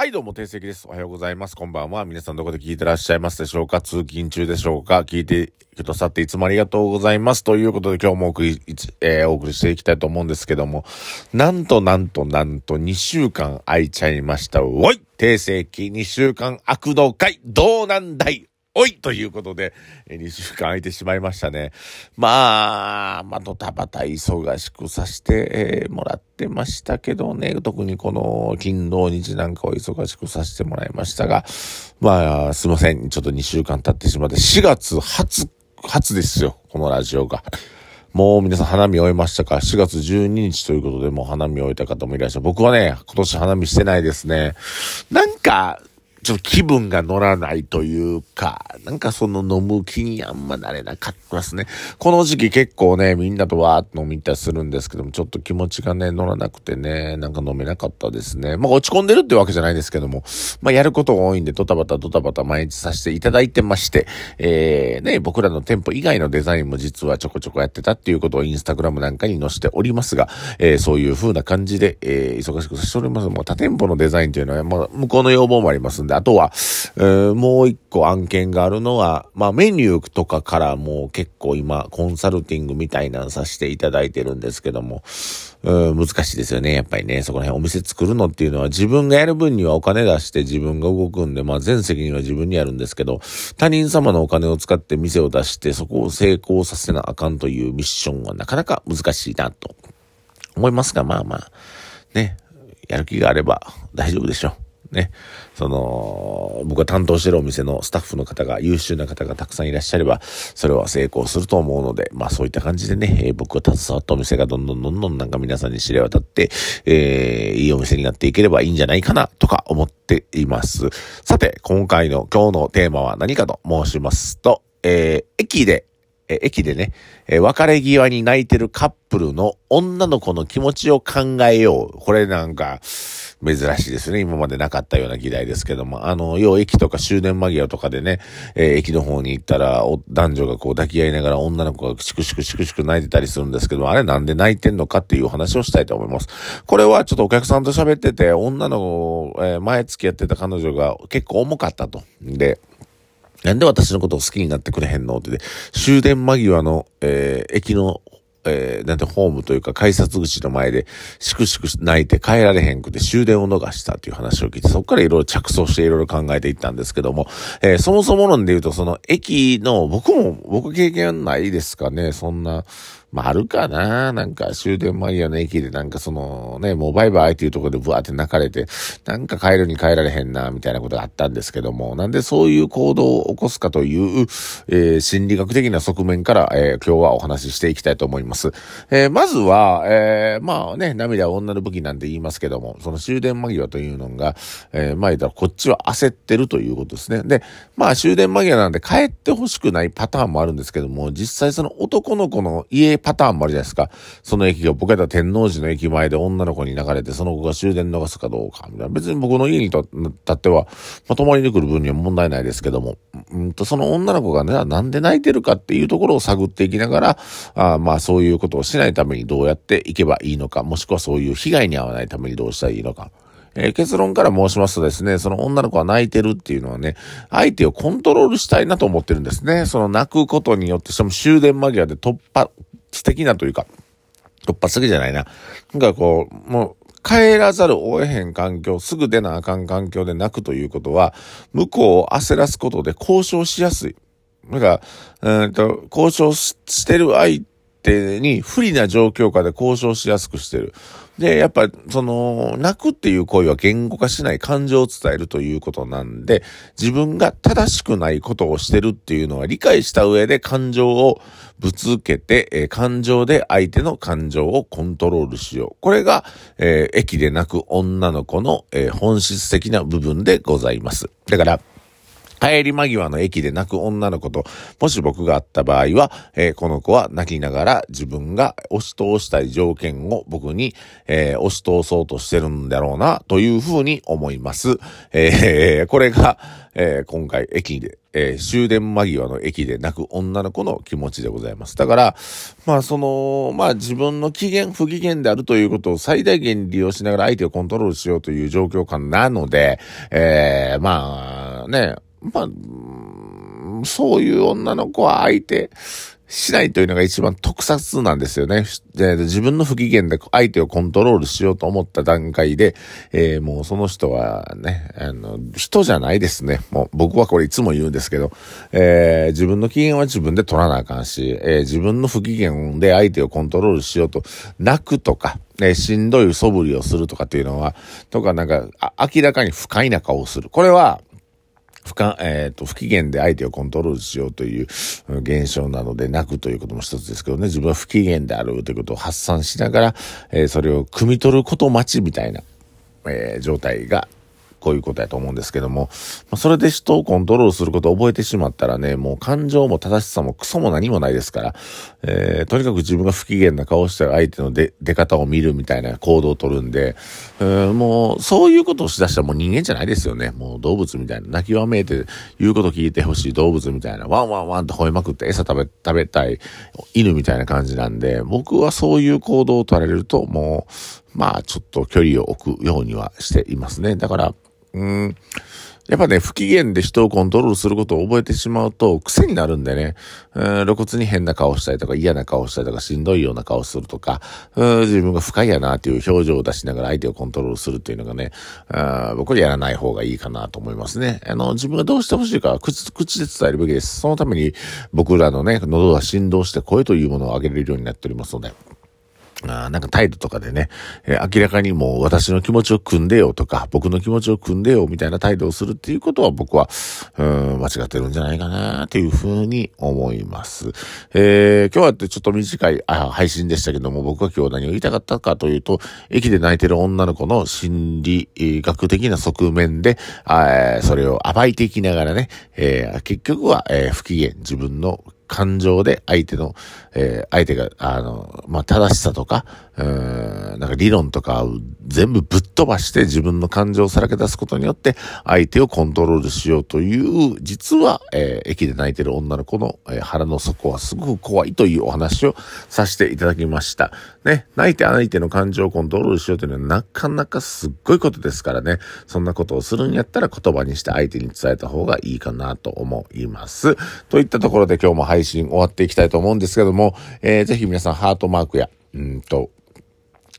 はい、どうも、定石です。おはようございます。こんばんは。皆さんどこで聞いてらっしゃいますでしょうか？通勤中でしょうか？聞いてくださっていつもありがとうございます。ということで今日もお送り、えー、お送りしていきたいと思うんですけども、なんとなんとなんと2週間空いちゃいました。おい定石2週間悪道会どうなんだい？おいということで、2週間空いてしまいましたね。まあ、まあ、ドタバタ忙しくさせて、もらってましたけどね、特にこの金土日なんかを忙しくさせてもらいましたが、まあ、すいません。ちょっと2週間経ってしまって、4月初、初ですよ、このラジオが。もう皆さん花見終えましたか ?4 月12日ということでもう花見終えた方もいらっしゃる。僕はね、今年花見してないですね。なんか、ちょっと気分が乗らないというか、なんかその飲む気にあんまなれなかったですね。この時期結構ね、みんなとわーっと飲みたりするんですけども、ちょっと気持ちがね、乗らなくてね、なんか飲めなかったですね。まあ落ち込んでるってわけじゃないですけども、まあやることが多いんで、ドタバタドタバタ毎日させていただいてまして、えー、ね、僕らの店舗以外のデザインも実はちょこちょこやってたっていうことをインスタグラムなんかに載せておりますが、えー、そういう風な感じで、えー、忙しくさせております。もう他店舗のデザインというのは、まあ向こうの要望もありますんで、であとは、えー、もう一個案件があるのは、まあメニューとかからもう結構今コンサルティングみたいなのさせていただいてるんですけども、うん、難しいですよね。やっぱりね、そこら辺お店作るのっていうのは自分がやる分にはお金出して自分が動くんで、まあ全責任は自分にやるんですけど、他人様のお金を使って店を出してそこを成功させなあかんというミッションはなかなか難しいなと思いますが、まあまあ、ね、やる気があれば大丈夫でしょう。ね、その、僕が担当してるお店のスタッフの方が、優秀な方がたくさんいらっしゃれば、それは成功すると思うので、まあそういった感じでね、えー、僕が携わったお店がどんどんどんどんなんか皆さんに知れ渡って、えー、いいお店になっていければいいんじゃないかな、とか思っています。さて、今回の今日のテーマは何かと申しますと、えー、駅でえ駅でね、え別れ際に泣いてるカップルの女の子の気持ちを考えよう。これなんか、珍しいですね。今までなかったような議題ですけども。あの、要駅とか終電間際とかでね、えー、駅の方に行ったら、男女がこう抱き合いながら女の子がシクシクシクシク泣いてたりするんですけども、あれなんで泣いてんのかっていう話をしたいと思います。これはちょっとお客さんと喋ってて、女の子、えー、前付き合ってた彼女が結構重かったと。で、なんで私のことを好きになってくれへんのってで、終電間際の、えー、駅の、えー、なんてホームというか改札口の前で、しくしく泣いて帰られへんくて終電を逃したという話を聞いて、そこからいろいろ着想していろいろ考えていったんですけども、えー、そもそも論で言うと、その駅の、僕も、僕経験ないですかね、そんな、まあ、あるかななんか終電間際の駅でなんかそのね、もうバイバイっていうところでブワーって泣かれて、なんか帰るに帰られへんな、みたいなことがあったんですけども、なんでそういう行動を起こすかという、えー、心理学的な側面から、えー、今日はお話ししていきたいと思います。えー、まずは、え、まあね、涙は女の武器なんて言いますけども、その終電間際というのが、え、まあ言ったらこっちは焦ってるということですね。で、まあ終電間際なんで帰ってほしくないパターンもあるんですけども、実際その男の子の家パターンもあるじゃないですか。その駅が、僕やった天王寺の駅前で女の子に流れて、その子が終電逃すかどうか、みたいな。別に僕の家にとっては、まあ、泊まりに来る分には問題ないですけども、うんと、その女の子がね、なんで泣いてるかっていうところを探っていきながら、あまあそういうことをしないためにどうやっていけばいいのか、もしくはそういう被害に遭わないためにどうしたらいいのか。えー、結論から申しますとですね、その女の子が泣いてるっていうのはね、相手をコントロールしたいなと思ってるんですね。その泣くことによって、しかも終電間際で突破、素敵なというか、突発的じゃないな。なんかこう、もう、帰らざるを得へん環境、すぐ出なあかん環境で泣くということは、向こうを焦らすことで交渉しやすい。なんか、うんと、交渉してる相手に不利な状況下で交渉しやすくしてる。で、やっぱ、その、泣くっていう行為は言語化しない感情を伝えるということなんで、自分が正しくないことをしてるっていうのは理解した上で感情をぶつけて、えー、感情で相手の感情をコントロールしよう。これが、えー、駅で泣く女の子の、えー、本質的な部分でございます。だから、帰り間際の駅で泣く女の子と、もし僕があった場合は、えー、この子は泣きながら自分が押し通したい条件を僕に、えー、押し通そうとしてるんだろうな、というふうに思います。えー、これが、え、今回駅で、え、終電間際の駅で泣く女の子の気持ちでございます。だから、まあその、まあ自分の機嫌、不機嫌であるということを最大限利用しながら相手をコントロールしようという状況下なので、え、まあね、まあ、そういう女の子は相手しないというのが一番特撮なんですよね。で自分の不機嫌で相手をコントロールしようと思った段階で、えー、もうその人はね、あの、人じゃないですね。もう僕はこれいつも言うんですけど、えー、自分の機嫌は自分で取らなあかんし、えー、自分の不機嫌で相手をコントロールしようと、泣くとか、ね、しんどい素振りをするとかっていうのは、とかなんか、明らかに不快な顔をする。これは、不か、えっ、ー、と、不機嫌で相手をコントロールしようという現象なので泣くということも一つですけどね、自分は不機嫌であるということを発散しながら、えー、それを汲み取ること待ちみたいな、えー、状態がこういうことやと思うんですけども、ま、それで人をコントロールすることを覚えてしまったらね、もう感情も正しさもクソも何もないですから、えー、とにかく自分が不機嫌な顔して相手の出出方を見るみたいな行動をとるんで、えー、もうそういうことをしだしたらもう人間じゃないですよね。もう動物みたいな、泣きわめいて言うこと聞いてほしい動物みたいな、ワンワンワンと吠えまくって餌食べ、食べたい犬みたいな感じなんで、僕はそういう行動を取られると、もう、まあちょっと距離を置くようにはしていますね。だから、うん。やっぱね、不機嫌で人をコントロールすることを覚えてしまうと癖になるんでね、うん、露骨に変な顔したりとか嫌な顔したりとかしんどいような顔するとか、うん、自分が不快やなっていう表情を出しながら相手をコントロールするっていうのがね、あ僕はやらない方がいいかなと思いますね。あの、自分がどうしてほしいか口、口で伝えるべきです。そのために僕らのね、喉が振動して声というものを上げれるようになっておりますので。あなんか態度とかでね、えー、明らかにもう私の気持ちを組んでよとか、僕の気持ちを組んでよみたいな態度をするっていうことは僕は、うん、間違ってるんじゃないかなっていうふうに思います。えー、今日はってちょっと短いあ配信でしたけども、僕は今日何を言いたかったかというと、駅で泣いてる女の子の心理学的な側面で、あそれを暴いていきながらね、えー、結局は、えー、不機嫌、自分の感情で相手の、えー、相手が、あの、まあ、正しさとか、うん、なんか理論とかを全部ぶっ飛ばして自分の感情をさらけ出すことによって相手をコントロールしようという、実は、えー、駅で泣いてる女の子の、えー、腹の底はすごく怖いというお話をさせていただきました。ね、泣いて相手の感情をコントロールしようというのはなかなかすっごいことですからね、そんなことをするんやったら言葉にして相手に伝えた方がいいかなと思います。といったところで今日も配信終わっていきたいと思うんですけども、えー、ぜひ皆さんハートマークや、うんと、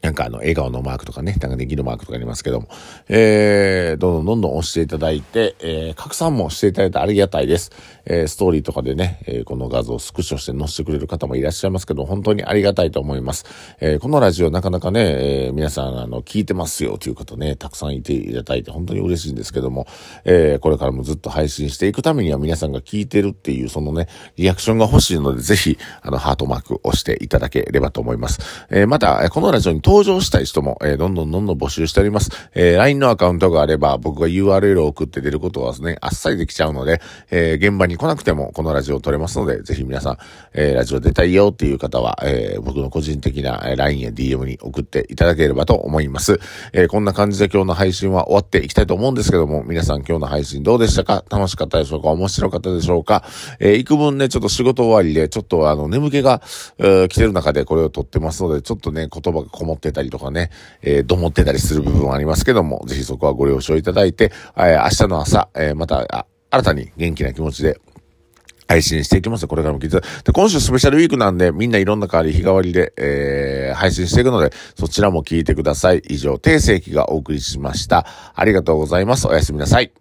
なんかあの、笑顔のマークとかね、なんかできるマークとかありますけども、えー、どんどんどんどん押していただいて、えー、拡散もしていただいてありがたいです。えー、ストーリーとかでね、えー、この画像をスクショして載せてくれる方もいらっしゃいますけど、本当にありがたいと思います。えー、このラジオなかなかね、えー、皆さん、あの、聞いてますよということね、たくさんいていただいて本当に嬉しいんですけども、えー、これからもずっと配信していくためには皆さんが聞いてるっていう、そのね、リアクションが欲しいので、ぜひ、あの、ハートマーク押していただければと思います。えー、また、このラジオに登場したい人も、えー、どんどんどんどん募集しております。えー、LINE のアカウントがあれば、僕が URL を送って出ることはですね、あっさりできちゃうので、えー、現場に来なくても、このラジオを撮れますので、ぜひ皆さん、えー、ラジオ出たいよっていう方は、えー、僕の個人的な LINE や DM に送っていただければと思います。えー、こんな感じで今日の配信は終わっていきたいと思うんですけども、皆さん今日の配信どうでしたか？楽しかったでしょうか？面白かったでしょうか？えー、幾分ね、ちょっと仕事終わりで、ちょっとあの、眠気が、えー、来てる中でこれを撮ってますので、ちょっとね、言葉がこもってたりとかね、えー、どもってたりする部分はありますけども、ぜひそこはご了承いただいて、えー、明日の朝、えー、また、新たに元気な気持ちで、配信していきますこれからも聞いて。で、今週スペシャルウィークなんで、みんないろんな代わり、日替わりで、えー、配信していくので、そちらも聞いてください。以上、定世紀がお送りしました。ありがとうございます。おやすみなさい。